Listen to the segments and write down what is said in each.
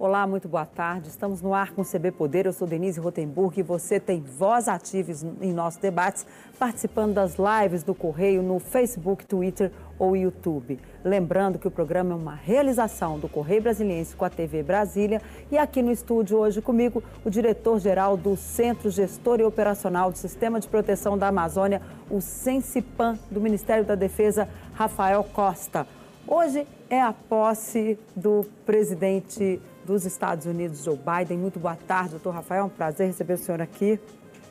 Olá, muito boa tarde. Estamos no ar com o CB Poder. Eu sou Denise Rotenburg e você tem voz ativa em nossos debates, participando das lives do Correio no Facebook, Twitter ou YouTube. Lembrando que o programa é uma realização do Correio Brasiliense com a TV Brasília e aqui no estúdio hoje comigo o diretor-geral do Centro Gestor e Operacional do Sistema de Proteção da Amazônia, o Sensipan do Ministério da Defesa, Rafael Costa. Hoje é a posse do presidente dos Estados Unidos, Joe Biden. Muito boa tarde, doutor Rafael. É um prazer receber o senhor aqui.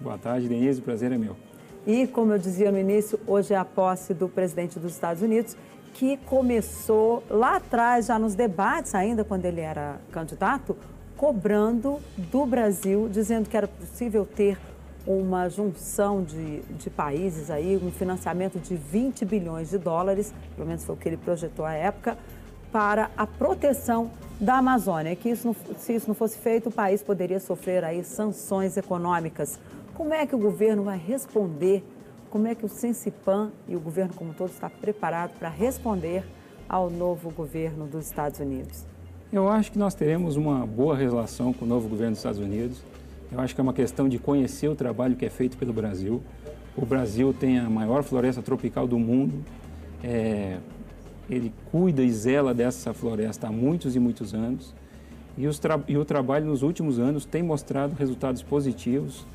Boa tarde, Denise. O prazer é meu. E, como eu dizia no início, hoje é a posse do presidente dos Estados Unidos, que começou lá atrás, já nos debates, ainda quando ele era candidato, cobrando do Brasil, dizendo que era possível ter uma junção de, de países aí, um financiamento de 20 bilhões de dólares, pelo menos foi o que ele projetou à época, para a proteção da Amazônia, que isso não, se isso não fosse feito, o país poderia sofrer aí sanções econômicas. Como é que o governo vai responder? Como é que o Sensipan e o governo como todo está preparado para responder ao novo governo dos Estados Unidos? Eu acho que nós teremos uma boa relação com o novo governo dos Estados Unidos. Eu acho que é uma questão de conhecer o trabalho que é feito pelo Brasil. O Brasil tem a maior floresta tropical do mundo. É, ele cuida e zela dessa floresta há muitos e muitos anos. E, e o trabalho nos últimos anos tem mostrado resultados positivos,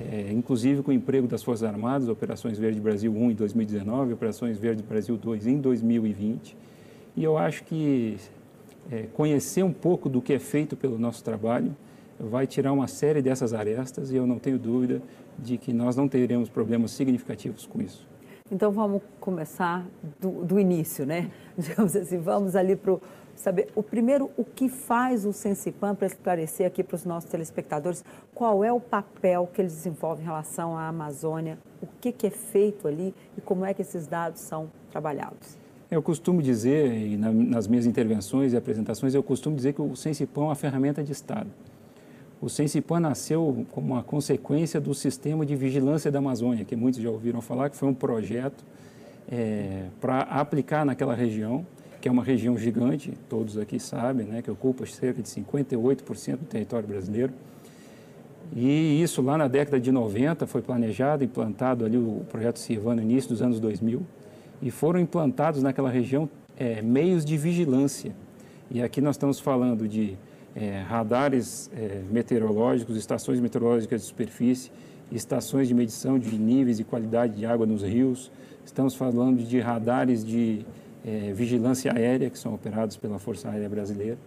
é, inclusive com o emprego das Forças Armadas, Operações Verde Brasil 1 em 2019, Operações Verde Brasil 2 em 2020. E eu acho que é, conhecer um pouco do que é feito pelo nosso trabalho vai tirar uma série dessas arestas e eu não tenho dúvida de que nós não teremos problemas significativos com isso. Então vamos começar do, do início, né? Digamos assim, vamos ali para saber o primeiro o que faz o Sensipan para esclarecer aqui para os nossos telespectadores qual é o papel que eles desenvolvem em relação à Amazônia, o que, que é feito ali e como é que esses dados são trabalhados. Eu costumo dizer, e nas minhas intervenções e apresentações, eu costumo dizer que o Sensipan é uma ferramenta de Estado. O Sensipan nasceu como uma consequência do sistema de vigilância da Amazônia, que muitos já ouviram falar, que foi um projeto é, para aplicar naquela região, que é uma região gigante, todos aqui sabem, né, que ocupa cerca de 58% do território brasileiro. E isso lá na década de 90 foi planejado, implantado ali o projeto Sirvan no início dos anos 2000, e foram implantados naquela região é, meios de vigilância. E aqui nós estamos falando de é, radares é, meteorológicos, estações meteorológicas de superfície, estações de medição de níveis e qualidade de água nos rios. Estamos falando de radares de é, vigilância aérea, que são operados pela Força Aérea Brasileira.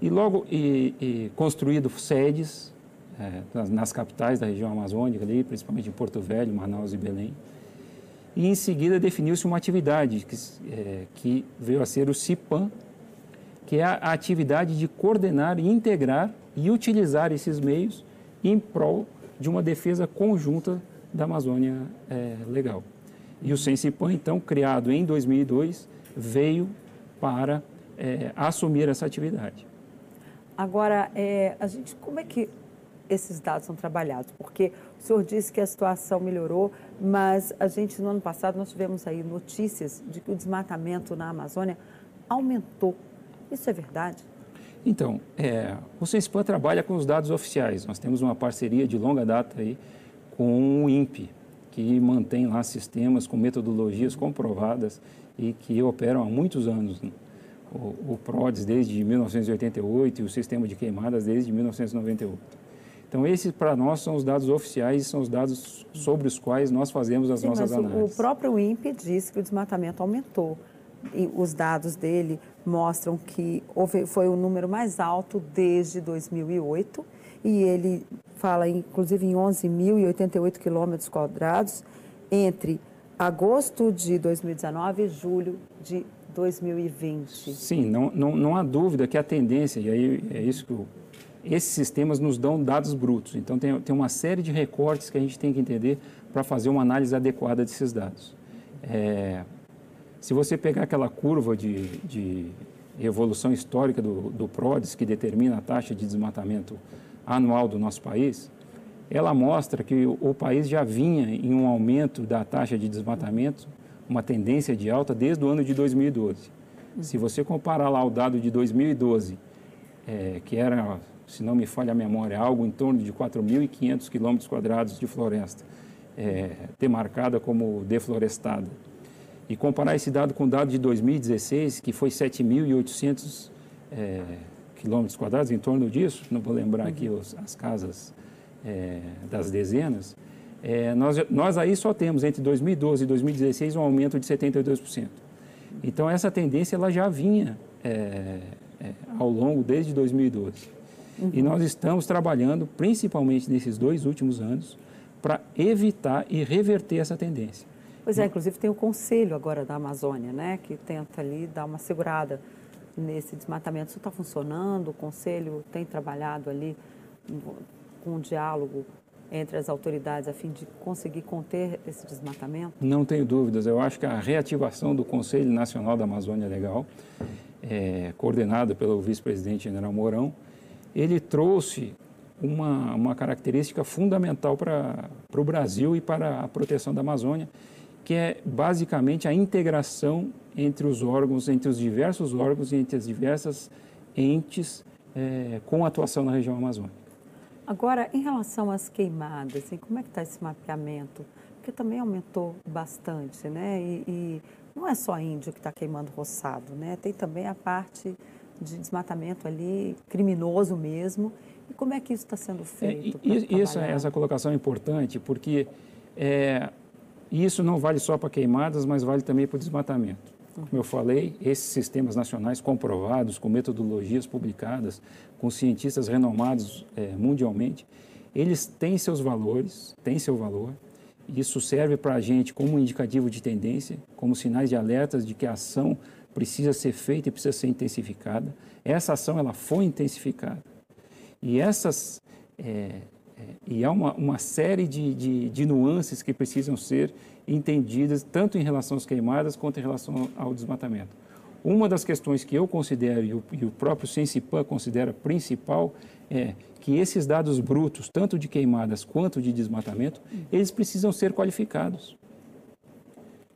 E logo e, e construído sedes é, nas, nas, capitais da região amazônica, ali, principalmente em Porto Velho, Manaus e Belém. E em seguida definiu-se uma atividade que, é, que veio a ser o CIPAM, que é a atividade de coordenar, integrar e utilizar esses meios em prol de uma defesa conjunta da Amazônia é, legal. E o Sensipan, então, criado em 2002, veio para é, assumir essa atividade. Agora, é, a gente, como é que esses dados são trabalhados? Porque o senhor disse que a situação melhorou, mas a gente, no ano passado, nós tivemos aí notícias de que o desmatamento na Amazônia aumentou isso é verdade? Então, é, o CESPAN trabalha com os dados oficiais. Nós temos uma parceria de longa data aí com o INPE, que mantém lá sistemas com metodologias comprovadas e que operam há muitos anos. Né? O, o PRODES desde 1988 e o sistema de queimadas desde 1998. Então, esses para nós são os dados oficiais e são os dados sobre os quais nós fazemos as Sim, nossas análises. O próprio INPE diz que o desmatamento aumentou e os dados dele mostram que houve, foi o número mais alto desde 2008 e ele fala inclusive em 11.088 quilômetros quadrados entre agosto de 2019 e julho de 2020. Sim, não, não, não há dúvida que a tendência, e aí é isso que o, esses sistemas nos dão dados brutos. Então, tem, tem uma série de recortes que a gente tem que entender para fazer uma análise adequada desses dados. É, se você pegar aquela curva de, de evolução histórica do, do PRODES, que determina a taxa de desmatamento anual do nosso país, ela mostra que o, o país já vinha em um aumento da taxa de desmatamento, uma tendência de alta desde o ano de 2012. Se você comparar lá o dado de 2012 é, que era, se não me falha a memória, algo em torno de 4.500 quilômetros quadrados de floresta, é, demarcada como deflorestada. E comparar esse dado com o dado de 2016, que foi 7.800 é, quilômetros quadrados, em torno disso, não vou lembrar aqui uhum. os, as casas é, das dezenas, é, nós, nós aí só temos entre 2012 e 2016 um aumento de 72%. Então essa tendência ela já vinha é, ao longo desde 2012. Uhum. E nós estamos trabalhando, principalmente nesses dois últimos anos, para evitar e reverter essa tendência. Pois é, inclusive tem o Conselho agora da Amazônia, né, que tenta ali dar uma segurada nesse desmatamento. Isso está funcionando? O Conselho tem trabalhado ali com um diálogo entre as autoridades a fim de conseguir conter esse desmatamento? Não tenho dúvidas. Eu acho que a reativação do Conselho Nacional da Amazônia Legal, é, coordenado pelo vice-presidente general Mourão, ele trouxe uma, uma característica fundamental para o Brasil e para a proteção da Amazônia, que é basicamente a integração entre os órgãos, entre os diversos órgãos e entre as diversas entes é, com atuação na região amazônica. Agora, em relação às queimadas, assim, como é que está esse mapeamento? Porque também aumentou bastante, né? E, e não é só índio que está queimando roçado, né? Tem também a parte de desmatamento ali, criminoso mesmo. E como é que isso está sendo é, feito? É, isso, essa colocação é importante, porque é, isso não vale só para queimadas, mas vale também para o desmatamento. Como eu falei, esses sistemas nacionais comprovados, com metodologias publicadas, com cientistas renomados é, mundialmente, eles têm seus valores, têm seu valor. Isso serve para a gente como indicativo de tendência, como sinais de alertas de que a ação precisa ser feita e precisa ser intensificada. Essa ação ela foi intensificada. E essas é, e há uma, uma série de, de, de, nuances que precisam ser entendidas, tanto em relação às queimadas quanto em relação ao desmatamento. Uma das questões que eu considero, e o, e o próprio Sensipan considera principal, é que esses dados brutos, tanto de queimadas quanto de desmatamento, eles precisam ser qualificados.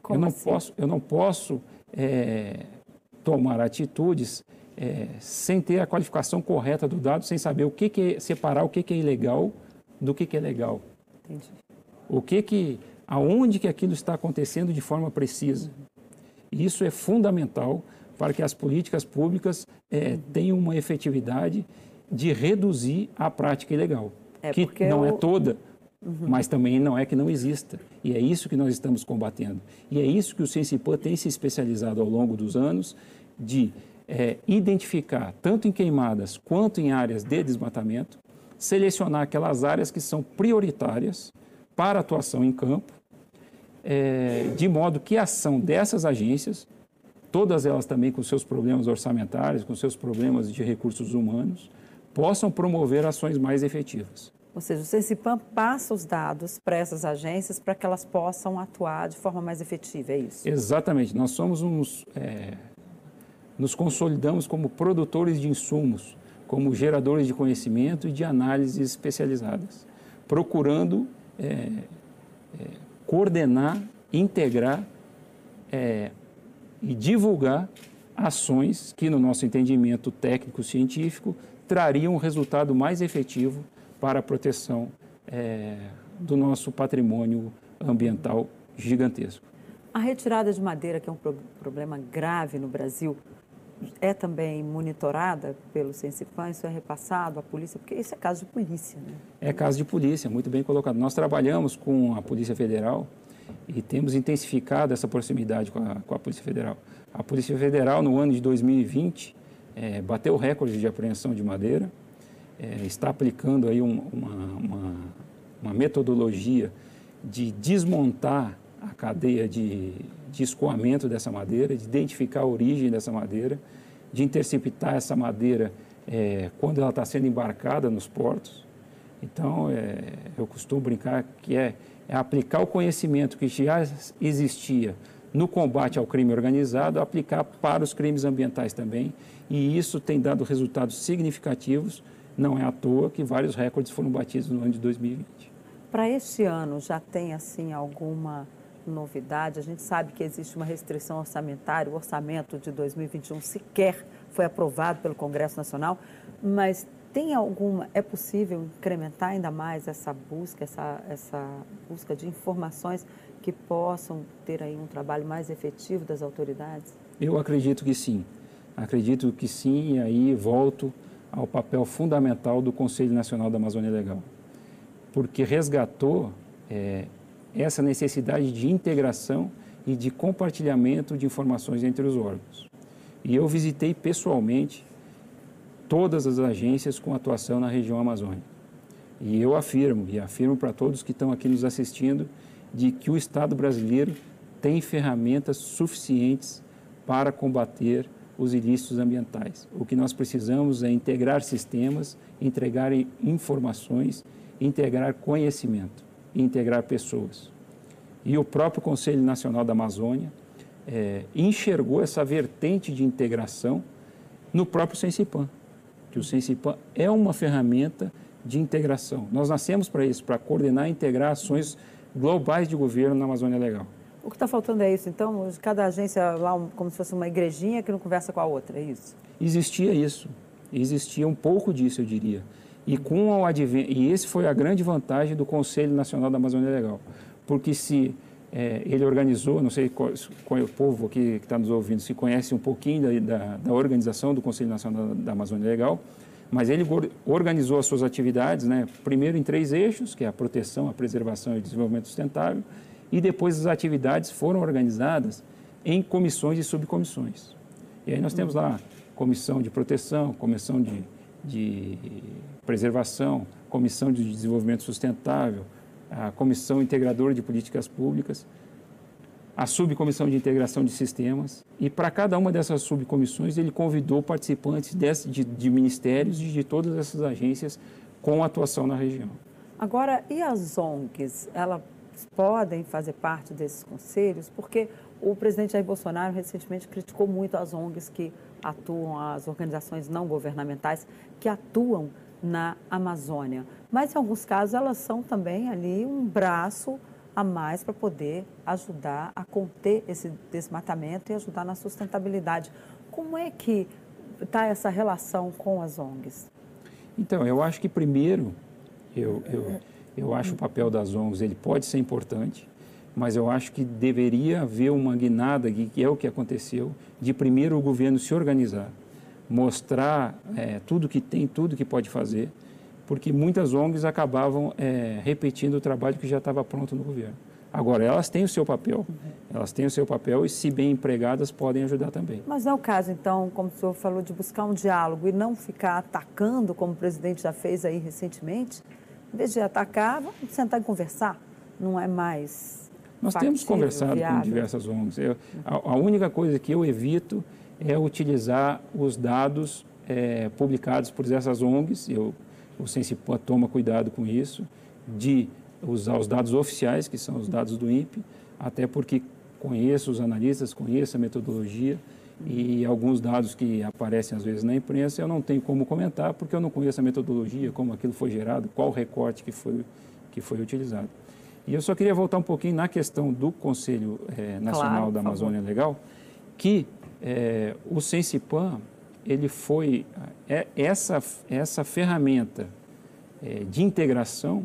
Como eu não assim? posso, eu não posso é, tomar atitudes é, sem ter a qualificação correta do dado, sem saber o que, que é separar o que, que é ilegal do que, que é legal. Entendi. O que que, aonde que aquilo está acontecendo de forma precisa. Uhum. Isso é fundamental para que as políticas públicas é, uhum. tenham uma efetividade de reduzir a prática ilegal, é que não é eu... é toda, uhum. mas também não é que não exista. E é isso que nós estamos combatendo. E é isso que o Sensipan tem se especializado ao longo dos anos de é, identificar, tanto em queimadas quanto em áreas de desmatamento, selecionar aquelas áreas que são prioritárias para atuação em campo, é, de modo que a ação dessas agências, todas elas também com seus problemas orçamentários, com seus problemas de recursos humanos, possam promover ações mais efetivas. Ou seja, o CECIPAM passa os dados para essas agências para que elas possam atuar de forma mais efetiva, é isso? Exatamente. Nós somos uns. É, nos consolidamos como produtores de insumos como geradores de conhecimento e de análises especializadas, procurando é, é, coordenar, integrar é, e divulgar ações que, no nosso entendimento técnico-científico, trariam um resultado mais efetivo para a proteção é, do nosso patrimônio ambiental gigantesco. A retirada de madeira, que é um problema grave no Brasil, é também monitorada pelo Sensipan? Isso é repassado à polícia? Porque isso é caso de polícia, né? É caso de polícia, muito bem colocado. Nós trabalhamos com a Polícia Federal e temos intensificado essa proximidade com a, com a Polícia Federal. A Polícia Federal, no ano de 2020, é, bateu o recorde de apreensão de madeira, é, está aplicando aí um, uma, uma, uma metodologia de desmontar a cadeia de, de escoamento dessa madeira, de identificar a origem dessa madeira, de interceptar essa madeira é, quando ela está sendo embarcada nos portos. Então, é, eu costumo brincar que é, é, aplicar o conhecimento que já existia no combate ao crime organizado, aplicar para os crimes ambientais também, e isso tem dado resultados significativos. Não é à toa que vários recordes foram batidos no ano de 2020. Para este ano, já tem assim alguma novidade. A gente sabe que existe uma restrição orçamentária, o orçamento de 2021 sequer foi aprovado pelo Congresso Nacional, mas tem alguma, é possível incrementar ainda mais essa busca, essa, essa busca de informações que possam ter aí um trabalho mais efetivo das autoridades? Eu acredito que sim. Acredito que sim, e aí volto ao papel fundamental do Conselho Nacional da Amazônia Legal, porque resgatou é, essa necessidade de integração e de compartilhamento de informações entre os órgãos. E eu visitei pessoalmente todas as agências com atuação na região amazônica. E eu afirmo, e afirmo para todos que estão aqui nos assistindo, de que o Estado brasileiro tem ferramentas suficientes para combater os ilícitos ambientais. O que nós precisamos é integrar sistemas, entregar informações, integrar conhecimento e integrar pessoas. E o próprio Conselho Nacional da Amazônia é, enxergou essa vertente de integração no próprio Sensipan, que o Sensipan é uma ferramenta de integração. Nós nascemos para isso, para coordenar e integrar ações globais de governo na Amazônia Legal. O que está faltando é isso, então? Cada agência lá, como se fosse uma igrejinha que não conversa com a outra, é isso? Existia isso. Existia um pouco disso, eu diria. E, com o advento, e esse foi a grande vantagem do Conselho Nacional da Amazônia Legal. Porque se é, ele organizou, não sei qual, qual é o povo aqui que está nos ouvindo, se conhece um pouquinho da, da, da organização do Conselho Nacional da Amazônia Legal, mas ele organizou as suas atividades, né, primeiro em três eixos, que é a proteção, a preservação e o desenvolvimento sustentável, e depois as atividades foram organizadas em comissões e subcomissões. E aí nós temos lá comissão de proteção, comissão de, de preservação, comissão de desenvolvimento sustentável, a comissão integradora de políticas públicas, a subcomissão de integração de sistemas. E para cada uma dessas subcomissões, ele convidou participantes de, de ministérios e de todas essas agências com atuação na região. Agora, e as ONGs? Ela podem fazer parte desses conselhos, porque o presidente Jair Bolsonaro recentemente criticou muito as ONGs que atuam, as organizações não governamentais que atuam na Amazônia. Mas, em alguns casos, elas são também ali um braço a mais para poder ajudar a conter esse desmatamento e ajudar na sustentabilidade. Como é que está essa relação com as ONGs? Então, eu acho que primeiro, eu, eu eu acho o papel das ONGs ele pode ser importante, mas eu acho que deveria haver uma guinada, que é o que aconteceu, de primeiro o governo se organizar, mostrar é, tudo que tem, tudo que pode fazer, porque muitas ONGs acabavam é, repetindo o trabalho que já estava pronto no governo. Agora, elas têm o seu papel, elas têm o seu papel e, se bem empregadas, podem ajudar também. Mas não é o caso, então, como o senhor falou, de buscar um diálogo e não ficar atacando, como o presidente já fez aí recentemente? Em vez de atacar, vamos sentar e conversar. Não é mais. Nós factível, temos conversado viável. com diversas ONGs. Eu, a, a, única coisa que eu evito é utilizar os dados é, publicados por essas ONGs. Eu, o Sensipan toma cuidado com isso, de usar os dados oficiais, que são os dados do INPE, até porque conheço os analistas, conheço a metodologia e alguns dados que aparecem às vezes na imprensa eu não tenho como comentar porque eu não conheço a metodologia, como aquilo foi gerado, qual recorte que foi, que foi utilizado. E eu só queria voltar um pouquinho na questão do Conselho é, Nacional claro, da Amazônia favor. Legal, que é, o Sensipan, ele foi, é, essa, essa ferramenta de integração,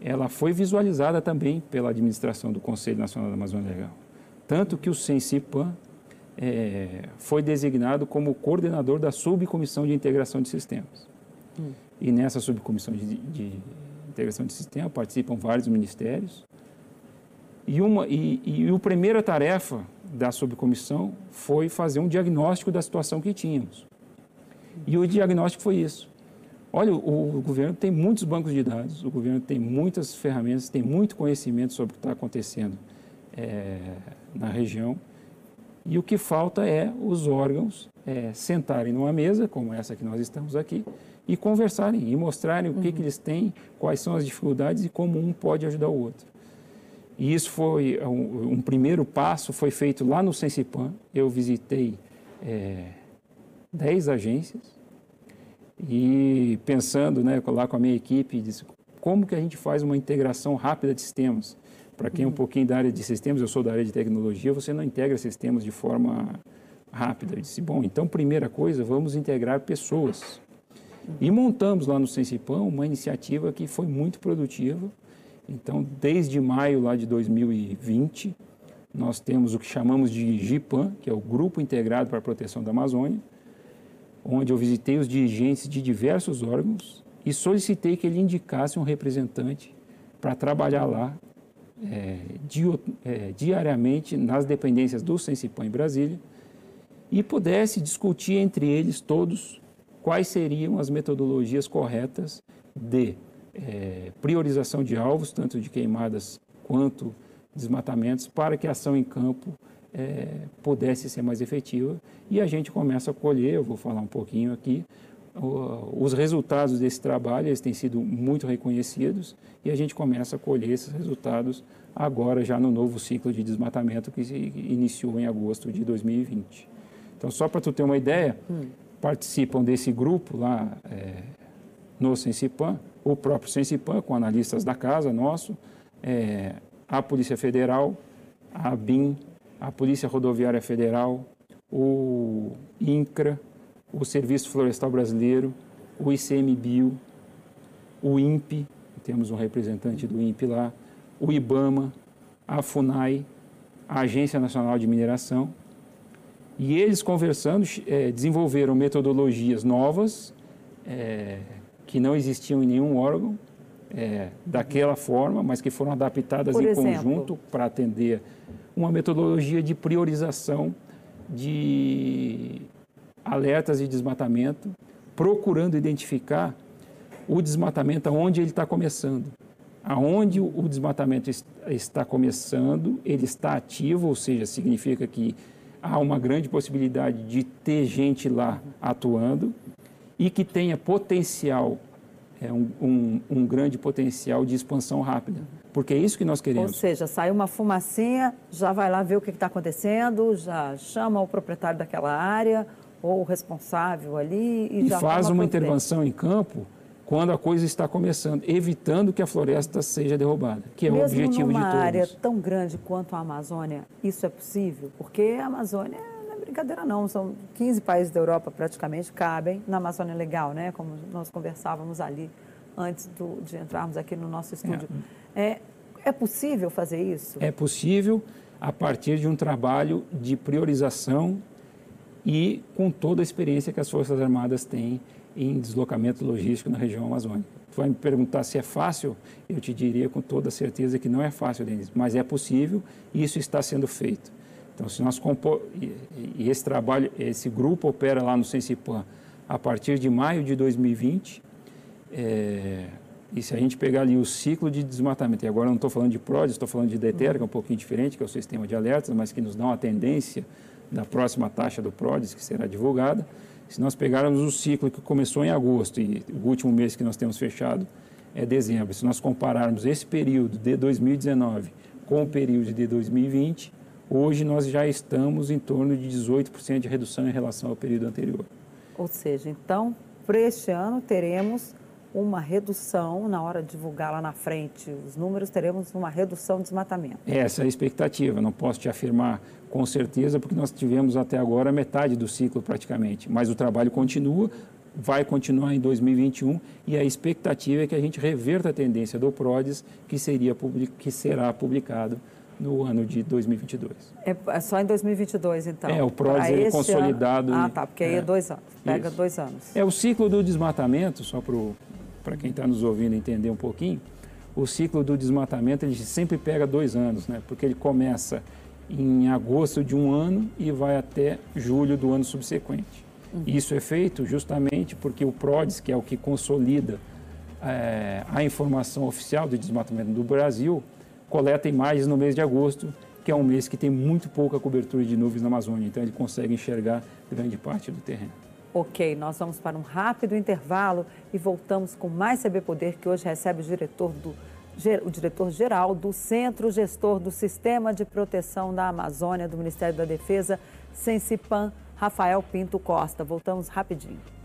ela foi visualizada também pela administração do Conselho Nacional da Amazônia Legal. Tanto que o Sensipan foi designado como coordenador da subcomissão de integração de sistemas. Hum. E nessa subcomissão de, de, integração de sistemas participam vários ministérios. E, uma, e, e a primeira tarefa da subcomissão foi fazer um diagnóstico da situação que tínhamos. E o diagnóstico foi isso. Olha, o, o, governo tem muitos bancos de dados, o governo tem muitas ferramentas, tem muito conhecimento sobre o que está acontecendo é, na região e o que falta é os órgãos é, sentarem numa mesa, como essa que nós estamos aqui, e conversarem e mostrarem o que, uhum. que eles têm, quais são as dificuldades e como um pode ajudar o outro. E isso foi um, um primeiro passo, foi feito lá no Sensipan. Eu visitei é, 10 agências e pensando né, lá com a minha equipe, disse, como que a gente faz uma integração rápida de sistemas? Para quem é um pouquinho da área de sistemas, eu sou da área de tecnologia, você não integra sistemas de forma rápida. Eu disse, bom, então, primeira coisa, vamos integrar pessoas. E montamos lá no Sensipão uma iniciativa que foi muito produtiva. Então, desde maio lá de 2020, nós temos o que chamamos de GIPAM, que é o Grupo Integrado para a Proteção da Amazônia, onde eu visitei os dirigentes de diversos órgãos e solicitei que ele indicasse um representante para trabalhar lá é, di, é, diariamente nas dependências do Sensipam em Brasília e pudesse discutir entre eles todos quais seriam as metodologias corretas de é, priorização de alvos, tanto de queimadas quanto desmatamentos, para que a ação em campo é, pudesse ser mais efetiva. E a gente começa a colher, eu vou falar um pouquinho aqui, os resultados desse trabalho, eles têm sido muito reconhecidos e a gente começa a colher esses resultados agora já no novo ciclo de desmatamento que iniciou em agosto de 2020. Então, só para tu ter uma ideia, hum. Participam desse grupo lá é, no Sensipan, o próprio Sensipan, com analistas da casa nosso, é, a Polícia Federal, a BIM, a Polícia Rodoviária Federal, o INCRA, o Serviço Florestal Brasileiro, o ICMBio, o INPE, temos um representante do INPE lá, o IBAMA, a FUNAI, a Agência Nacional de Mineração, e eles conversando é, desenvolveram metodologias novas é, que não existiam em nenhum órgão é, daquela forma, mas que foram adaptadas Por em exemplo? conjunto para atender uma metodologia de priorização de alertas de desmatamento, procurando identificar o desmatamento aonde ele está começando. Aonde o desmatamento está começando, ele está ativo, ou seja, significa que há uma grande possibilidade de ter gente lá atuando e que tenha potencial, é, um, um, um grande potencial de expansão rápida. Porque é isso que nós queremos. Ou seja, sai uma fumacinha, já vai lá ver o que está acontecendo, já chama o proprietário daquela área ou o responsável ali e, e já faz uma intervenção em campo quando a coisa está começando, evitando que a floresta seja derrubada, que é Mesmo o objetivo de todos. numa área tão grande quanto a Amazônia, isso é possível? Porque a Amazônia não é brincadeira não, são 15 países da Europa praticamente cabem na Amazônia Legal, né? Como nós conversávamos ali antes do, de entrarmos aqui no nosso estúdio. É. é, é possível fazer isso? É possível a partir de um trabalho de priorização e com toda a experiência que as Forças Armadas têm em deslocamento logístico na região amazônica. Tu vai me perguntar se é fácil, eu te diria com toda certeza que não é fácil, Denise, mas é possível e isso está sendo feito. Então, se nós compor... e esse trabalho, esse grupo opera lá no Sensipan a partir de maio de 2020, é... e se a gente pegar ali o ciclo de desmatamento, e agora não estou falando de PRODES, estou falando de DETER, que é um pouquinho diferente, que é o sistema de alertas, mas que nos dá uma tendência da próxima taxa do PRODES, que será divulgada. Se nós pegarmos o ciclo que começou em agosto e o último mês que nós temos fechado é dezembro, se nós compararmos esse período de 2019 com o período de 2020, hoje nós já estamos em torno de 18% de redução em relação ao período anterior. Ou seja, então, para este ano teremos uma redução, na hora de divulgar lá na frente os números, teremos uma redução de desmatamento. Essa é a expectativa, não posso te afirmar com certeza, porque nós tivemos até agora metade do ciclo praticamente, mas o trabalho continua, vai continuar em 2021 e a expectativa é que a gente reverta a tendência do PRODES, que, seria, que será publicado no ano de 2022. É, é só em 2022, então? É, o PRODES é consolidado. Ano... Ah, tá, porque aí é, é dois anos, pega isso. dois anos. É o ciclo do desmatamento, só para para quem está nos ouvindo entender um pouquinho, o ciclo do desmatamento ele sempre pega dois anos, né? porque ele começa em agosto de um ano e vai até julho do ano subsequente. Uhum. Isso é feito justamente porque o PRODES, que é o que consolida é, a informação oficial do desmatamento do Brasil, coleta imagens no mês de agosto, que é um mês que tem muito pouca cobertura de nuvens na Amazônia, então ele consegue enxergar grande parte do terreno. Ok, nós vamos para um rápido intervalo e voltamos com mais CB Poder, que hoje recebe o diretor do o diretor-geral do Centro Gestor do Sistema de Proteção da Amazônia do Ministério da Defesa, Sensipan, Rafael Pinto Costa. Voltamos rapidinho.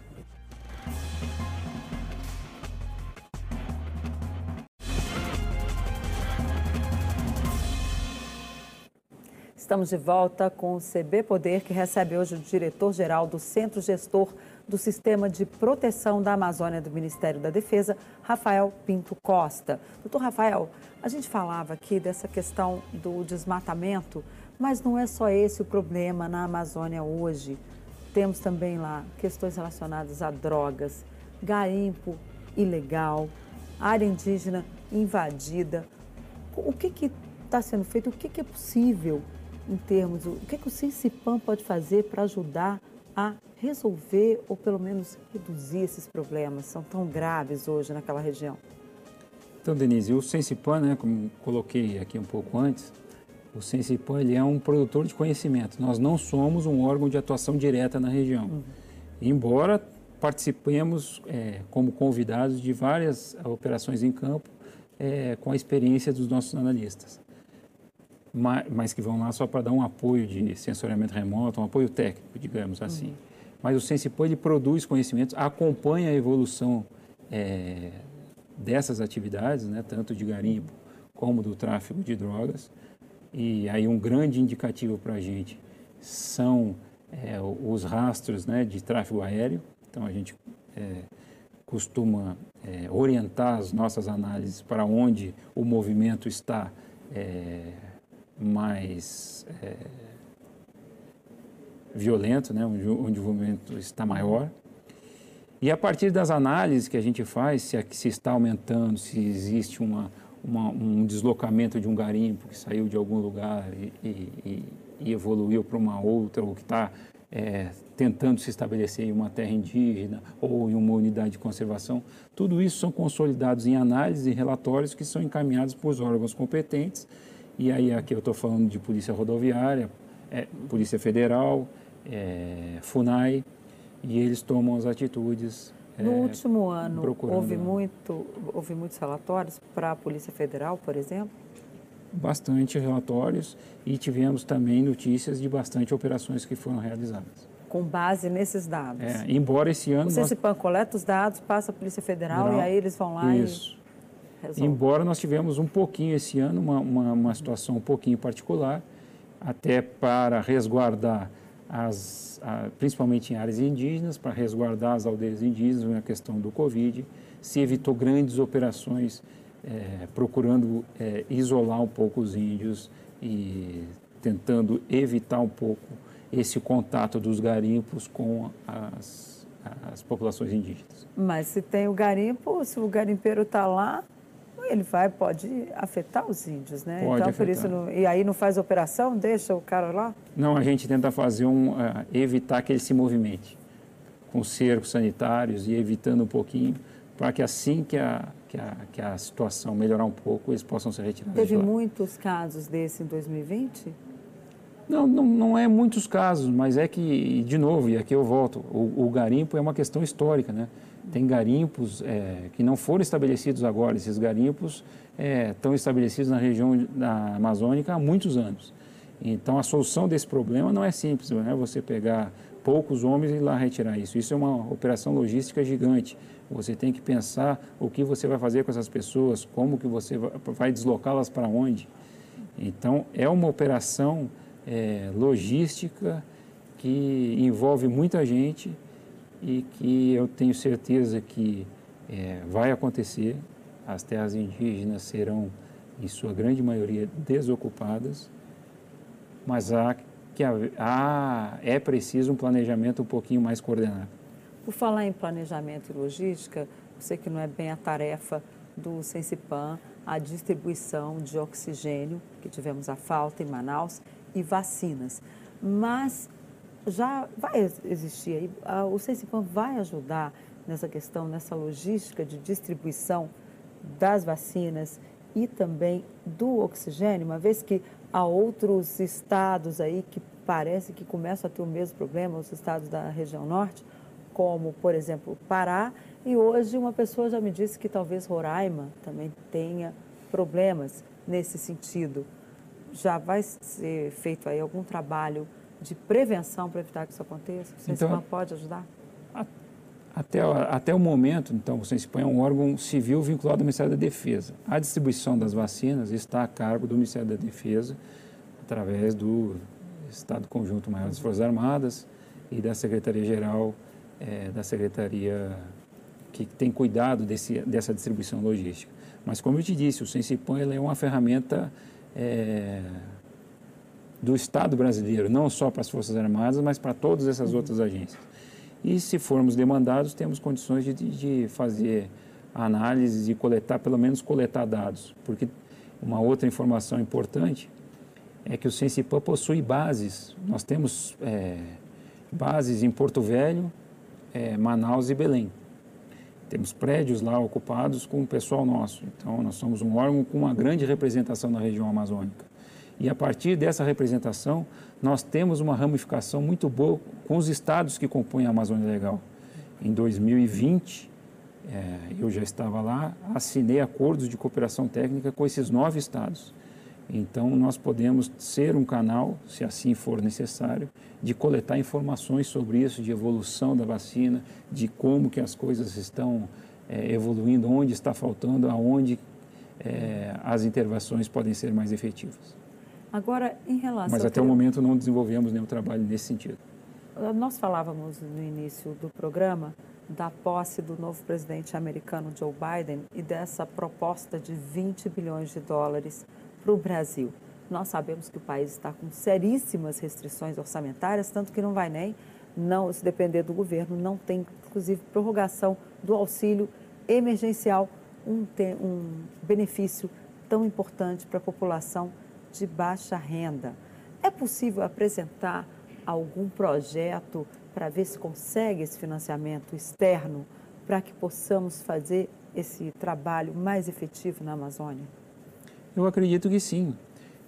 Estamos de volta com o CB Poder, que recebe hoje o diretor-geral do Centro Gestor do Sistema de Proteção da Amazônia do Ministério da Defesa, Rafael Pinto Costa. Doutor Rafael, a gente falava aqui dessa questão do desmatamento, mas não é só esse o problema na Amazônia hoje. Temos também lá questões relacionadas a drogas, garimpo ilegal, área indígena invadida. O que está sendo feito? O que, que é possível em termos, o que, que o Cincipam pode fazer para ajudar a resolver ou pelo menos reduzir esses problemas? São tão graves hoje naquela região. Então, Denise, o Sensipan, né, como coloquei aqui um pouco antes, o Sensipan ele é um produtor de conhecimento. Nós não somos um órgão de atuação direta na região. Uhum. Embora participemos é, como convidados de várias operações em campo é, com a experiência dos nossos analistas mas que vão lá só para dar um apoio de sensoriamento remoto, um apoio técnico, digamos assim. Uhum. Mas o Sensipô ele produz conhecimentos, acompanha a evolução é, dessas atividades, né, tanto de garimpo como do tráfico de drogas. E aí um grande indicativo para a gente são é, os rastros né, de tráfego aéreo. Então a gente é, costuma orientar as nossas análises para onde o movimento está é, mais é, violento, né, onde, onde, o movimento está maior. E a partir das análises que a gente faz, se, se está aumentando, se existe uma, uma, um deslocamento de um garimpo que saiu de algum lugar e, e, e evoluiu para uma outra, ou que está é, tentando se estabelecer em uma terra indígena ou em uma unidade de conservação, tudo isso são consolidados em análises e relatórios que são encaminhados por órgãos competentes e aí aqui eu estou falando de Polícia Rodoviária, é, Polícia Federal, é, FUNAI, e eles tomam as atitudes. No é, último ano, houve, muito, houve muitos relatórios para a Polícia Federal, por exemplo? Bastante relatórios e tivemos também notícias de bastante operações que foram realizadas. Com base nesses dados? É, embora esse ano... O CECIPAN nós... coleta os dados, passa a Polícia Federal, e aí eles vão lá Isso. e... Resolve. Embora nós tivemos um pouquinho esse ano, uma, uma, uma, situação um pouquinho particular, até para resguardar, as, a, principalmente em áreas indígenas, para resguardar as aldeias indígenas na questão do Covid, se evitou grandes operações é, procurando é, isolar um pouco os índios e tentando evitar um pouco esse contato dos garimpos com as, as populações indígenas. Mas se tem o garimpo, se o garimpeiro está lá, ele vai, pode afetar os índios, né? Pode então, afetar. por isso, não, e aí não faz operação, deixa o cara lá? Não, a gente tenta fazer um, uh, evitar que ele se movimente, com cercos sanitários e evitando um pouquinho, para que assim que a, que a, que a situação melhorar um pouco, eles possam ser retirados. Teve muitos casos desse em 2020? Não, não, não é muitos casos, mas é que, de novo, e aqui eu volto, o, o garimpo é uma questão histórica, né? Tem garimpos é, que não foram estabelecidos agora, esses garimpos é, estão estabelecidos na região da Amazônica há muitos anos. Então, a solução desse problema não é simples, não é você pegar poucos homens e lá retirar isso. Isso é uma operação logística gigante. Você tem que pensar o que você vai fazer com essas pessoas, como que você vai deslocá-las para onde. Então, é uma operação é, logística que envolve muita gente e que eu tenho certeza que é, vai acontecer. As terras indígenas serão, em sua grande maioria, desocupadas, mas há, que há, é preciso um planejamento um pouquinho mais coordenado. Por falar em planejamento e logística, eu sei que não é bem a tarefa do Sensipan a distribuição de oxigênio, que tivemos a falta em Manaus, e vacinas. Mas já vai existir aí, o Sensipan vai ajudar nessa questão, nessa logística de distribuição das vacinas e também do oxigênio, uma vez que há outros estados aí que parece que começam a ter o mesmo problema, os estados da região norte, como, por exemplo, Pará, e hoje uma pessoa já me disse que talvez Roraima também tenha problemas nesse sentido. Já vai ser feito aí algum trabalho de prevenção para evitar que isso aconteça? O Sensipan então, pode ajudar? Até, até o momento, então, o Sensipan é um órgão civil vinculado ao Ministério da Defesa. A distribuição das vacinas está a cargo do Ministério da Defesa, através do Estado Conjunto Maior das Forças Armadas e da Secretaria-Geral é, da Secretaria que tem cuidado desse, dessa distribuição logística. Mas, como eu te disse, o Sensipan é uma ferramenta é, do Estado brasileiro, não só para as Forças Armadas, mas para todas essas outras agências. E, se formos demandados, temos condições de, de fazer análises e coletar, pelo menos coletar dados, porque uma outra informação importante é que o Sensipan possui bases. Nós temos é, bases em Porto Velho, é, Manaus e Belém. Temos prédios lá ocupados com o pessoal nosso. Então, nós somos um órgão com uma grande representação na região amazônica. E a partir dessa representação, nós temos uma ramificação muito boa com os estados que compõem a Amazônia Legal. Em 2020, é, eu já estava lá, assinei acordos de cooperação técnica com esses nove estados. Então, nós podemos ser um canal, se assim for necessário, de coletar informações sobre isso, de evolução da vacina, de como que as coisas estão é, evoluindo, onde está faltando, aonde é, as intervenções podem ser mais efetivas. Agora, em relação... Mas até o momento não desenvolvemos nenhum trabalho nesse sentido. Nós falávamos no início do programa da posse do novo presidente americano Joe Biden e dessa proposta de 20 bilhões de dólares para o Brasil. Nós sabemos que o país está com seríssimas restrições orçamentárias, tanto que não vai nem, não, se depender do governo, não tem, inclusive, prorrogação do auxílio emergencial, um, um benefício tão importante para a população de baixa renda. É possível apresentar algum projeto para ver se consegue esse financiamento externo para que possamos fazer esse trabalho mais efetivo na Amazônia? Eu acredito que sim,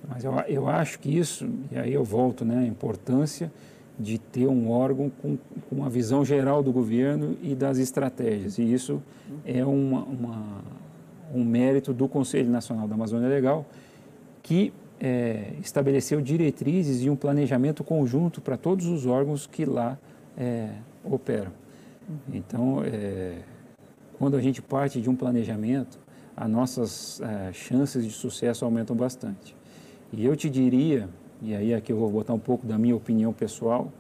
mas eu, eu acho que isso, e aí eu volto, né, a importância de ter um órgão com, com uma visão geral do governo e das estratégias, e isso é uma, uma, um mérito do Conselho Nacional da Amazônia Legal, que é, estabeleceu diretrizes e um planejamento conjunto para todos os órgãos que lá é, operam. Então, é, quando a gente parte de um planejamento, as nossas uh, chances de sucesso aumentam bastante. E eu te diria, e aí aqui eu vou botar um pouco da minha opinião pessoal,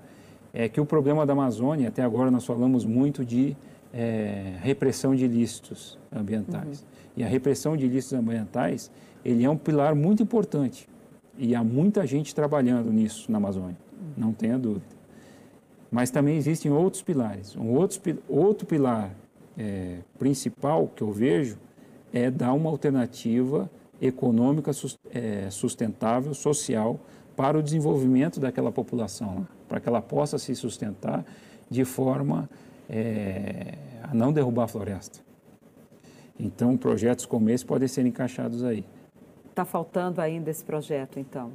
é que o problema da Amazônia, até agora nós falamos muito de é, repressão de ilícitos ambientais. Uhum. E a repressão de ilícitos ambientais, ele é um pilar muito importante. E há muita gente trabalhando nisso na Amazônia, uhum. não tenha dúvida. Mas também existem outros pilares. Um outro, outro pilar é, principal que eu vejo é dar uma alternativa econômica é, sustentável, social, para o desenvolvimento daquela população, para que ela possa se sustentar de forma é, a não derrubar a floresta. Então, projetos como esse podem ser encaixados aí. Está faltando ainda esse projeto, então?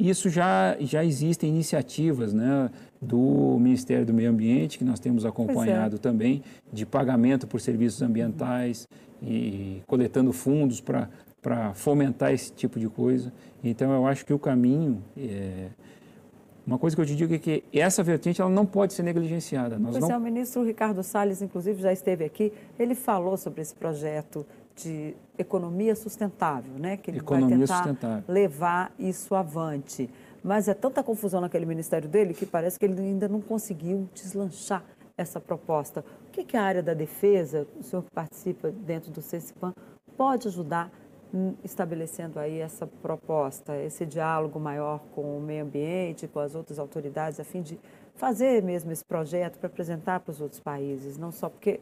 Isso já, já existem iniciativas né, do Ministério do Meio Ambiente, que nós temos acompanhado é. também, de pagamento por serviços ambientais e coletando fundos para fomentar esse tipo de coisa. Então, eu acho que o caminho. É... Uma coisa que eu te digo é que essa vertente ela não pode ser negligenciada. Nós pois não... é, o ministro Ricardo Salles, inclusive, já esteve aqui. Ele falou sobre esse projeto de economia sustentável, né? que ele economia vai tentar sustentável. levar isso avante. Mas é tanta confusão naquele ministério dele que parece que ele ainda não conseguiu deslanchar essa proposta. O que, que a área da defesa, o senhor que participa dentro do CECIPAN, pode ajudar estabelecendo aí essa proposta, esse diálogo maior com o meio ambiente, com as outras autoridades, a fim de fazer mesmo esse projeto para apresentar para os outros países, não só porque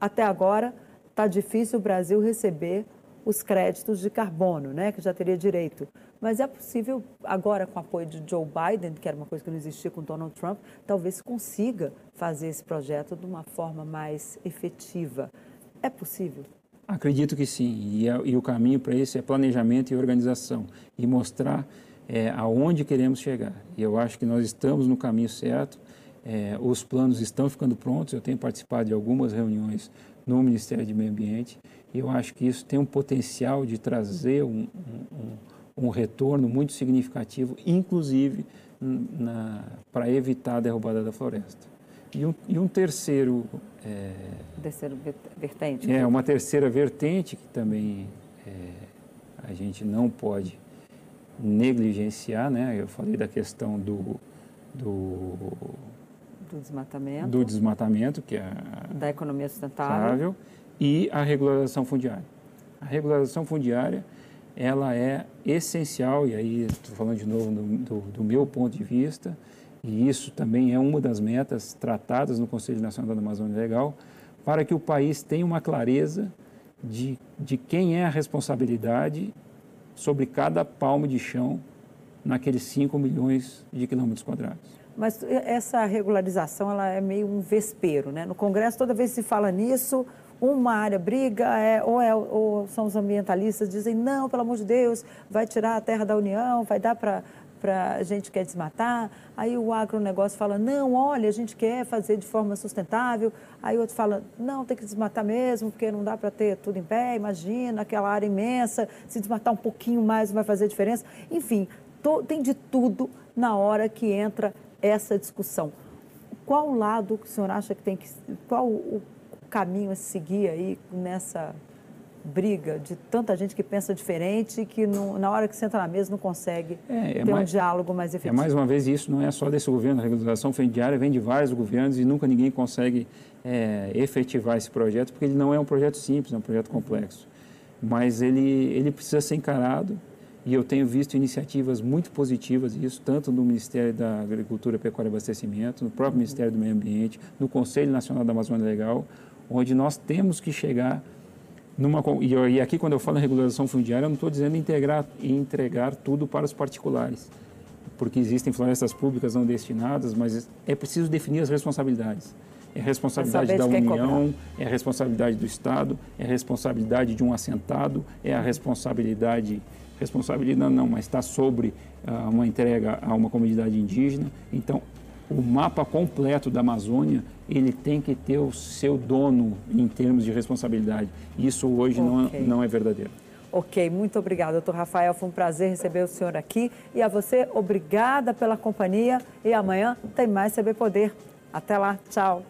até agora está difícil o Brasil receber os créditos de carbono, né, que já teria direito. Mas é possível, agora com o apoio de Joe Biden, que era uma coisa que não existia com Donald Trump, talvez consiga fazer esse projeto de uma forma mais efetiva. É possível? Acredito que sim. E, é, e o caminho para isso é planejamento e organização. E mostrar é, aonde queremos chegar. E eu acho que nós estamos no caminho certo. É, os planos estão ficando prontos. Eu tenho participado de algumas reuniões no Ministério de Meio Ambiente. E eu acho que isso tem um potencial de trazer um, um, um retorno muito significativo, inclusive para evitar a derrubada da floresta. E um, e um terceiro. É, terceiro vertente. É, uma terceira vertente que também é, a gente não pode negligenciar, né? Eu falei da questão do, do, do desmatamento, do desmatamento, que é da economia sustentável, e a regularização fundiária. A regularização fundiária, ela é essencial, e aí estou falando de novo do, do, do meu ponto de vista, e isso também é uma das metas tratadas no Conselho Nacional da Amazônia Legal, para que o país tenha uma clareza de, de quem é a responsabilidade sobre cada palmo de chão naqueles 5 milhões de quilômetros quadrados. Mas essa regularização ela é meio um vespeiro, né? No Congresso, toda vez que se fala nisso, uma área briga, é, ou, é, ou são os ambientalistas dizem, não, pelo amor de Deus, vai tirar a terra da União, vai dar para a gente quer desmatar. Aí o agronegócio fala, não, olha, a gente quer fazer de forma sustentável. Aí outro fala, não, tem que desmatar mesmo, porque não dá para ter tudo em pé, imagina aquela área imensa, se desmatar um pouquinho mais vai fazer diferença. Enfim, tem de tudo na hora que entra essa discussão. Qual lado que o senhor acha que tem que. Qual o caminho a seguir aí nessa briga de tanta gente que pensa diferente e que na hora que senta na mesa não consegue é, é ter mais, um diálogo mais é efetivo. É mais uma vez isso não é só desse governo, a regularização fundiária vem de vários governos e nunca ninguém consegue é, efetivar esse projeto porque ele não é um projeto simples, é um projeto complexo. Mas ele, ele precisa ser encarado e eu tenho visto iniciativas muito positivas isso, tanto no Ministério da Agricultura, Pecuária e Abastecimento, no próprio Ministério do Meio Ambiente, no Conselho Nacional da Amazônia Legal, onde nós temos que chegar numa, e aqui quando eu falo em regularização fundiária, eu não estou dizendo integrar, entregar tudo para os particulares, porque existem florestas públicas não destinadas, mas é preciso definir as responsabilidades. É responsabilidade da União, é responsabilidade do Estado, é responsabilidade de um assentado, é a responsabilidade, responsabilidade não, mas está sobre uh, uma entrega a uma comunidade indígena. Então, o mapa completo da Amazônia ele tem que ter o seu dono em termos de responsabilidade. Isso hoje okay. não, é, não é verdadeiro. Ok, muito obrigada, doutor Rafael. Foi um prazer receber o senhor aqui. E a você, obrigada pela companhia. E amanhã tem mais CB Poder. Até lá, tchau.